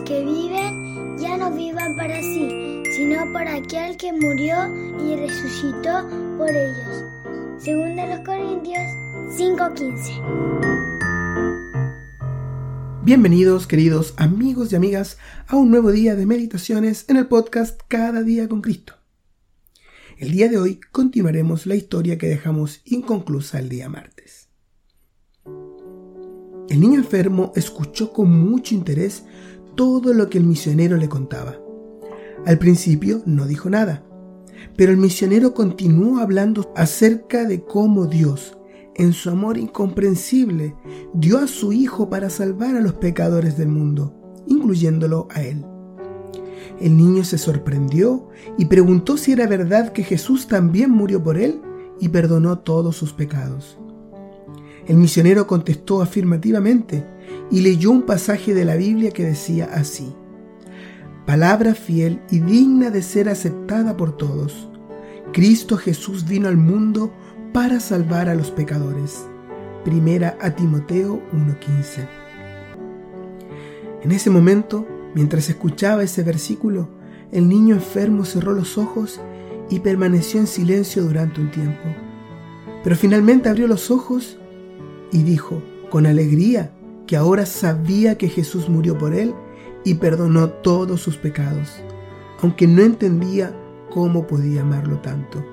que viven ya no vivan para sí, sino por aquel que murió y resucitó por ellos. Según de los Corintios 5:15. Bienvenidos, queridos amigos y amigas, a un nuevo día de meditaciones en el podcast Cada día con Cristo. El día de hoy continuaremos la historia que dejamos inconclusa el día martes. El niño enfermo escuchó con mucho interés todo lo que el misionero le contaba. Al principio no dijo nada, pero el misionero continuó hablando acerca de cómo Dios, en su amor incomprensible, dio a su Hijo para salvar a los pecadores del mundo, incluyéndolo a él. El niño se sorprendió y preguntó si era verdad que Jesús también murió por él y perdonó todos sus pecados. El misionero contestó afirmativamente y leyó un pasaje de la Biblia que decía así, Palabra fiel y digna de ser aceptada por todos. Cristo Jesús vino al mundo para salvar a los pecadores. Primera a Timoteo 1:15. En ese momento, mientras escuchaba ese versículo, el niño enfermo cerró los ojos y permaneció en silencio durante un tiempo. Pero finalmente abrió los ojos y dijo con alegría que ahora sabía que Jesús murió por él y perdonó todos sus pecados, aunque no entendía cómo podía amarlo tanto.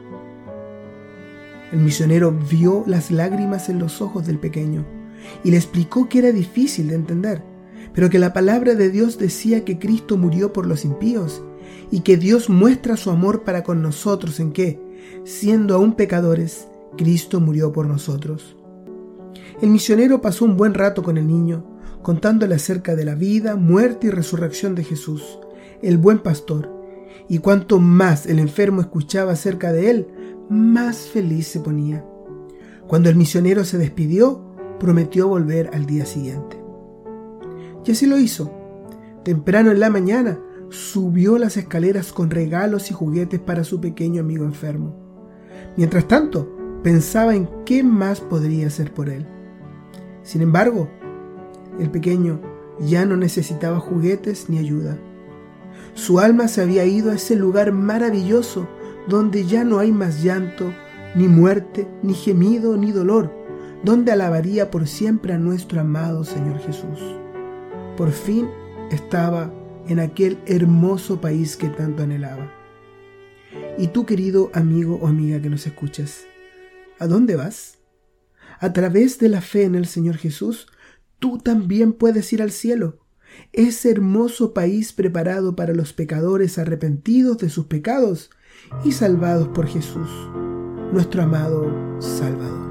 El misionero vio las lágrimas en los ojos del pequeño y le explicó que era difícil de entender, pero que la palabra de Dios decía que Cristo murió por los impíos y que Dios muestra su amor para con nosotros en que, siendo aún pecadores, Cristo murió por nosotros. El misionero pasó un buen rato con el niño, contándole acerca de la vida, muerte y resurrección de Jesús, el buen pastor, y cuanto más el enfermo escuchaba acerca de él, más feliz se ponía. Cuando el misionero se despidió, prometió volver al día siguiente. Y así lo hizo. Temprano en la mañana, subió las escaleras con regalos y juguetes para su pequeño amigo enfermo. Mientras tanto, pensaba en qué más podría hacer por él. Sin embargo, el pequeño ya no necesitaba juguetes ni ayuda. Su alma se había ido a ese lugar maravilloso donde ya no hay más llanto, ni muerte, ni gemido, ni dolor, donde alabaría por siempre a nuestro amado Señor Jesús. Por fin estaba en aquel hermoso país que tanto anhelaba. Y tú, querido amigo o amiga que nos escuchas, ¿a dónde vas? A través de la fe en el Señor Jesús, tú también puedes ir al cielo, ese hermoso país preparado para los pecadores arrepentidos de sus pecados y salvados por Jesús, nuestro amado Salvador.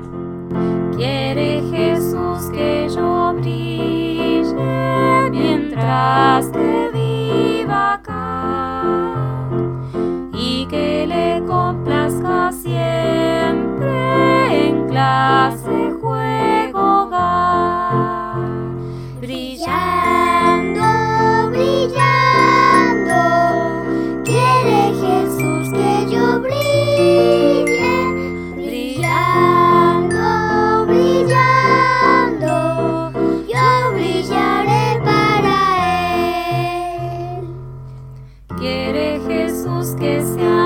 Jesús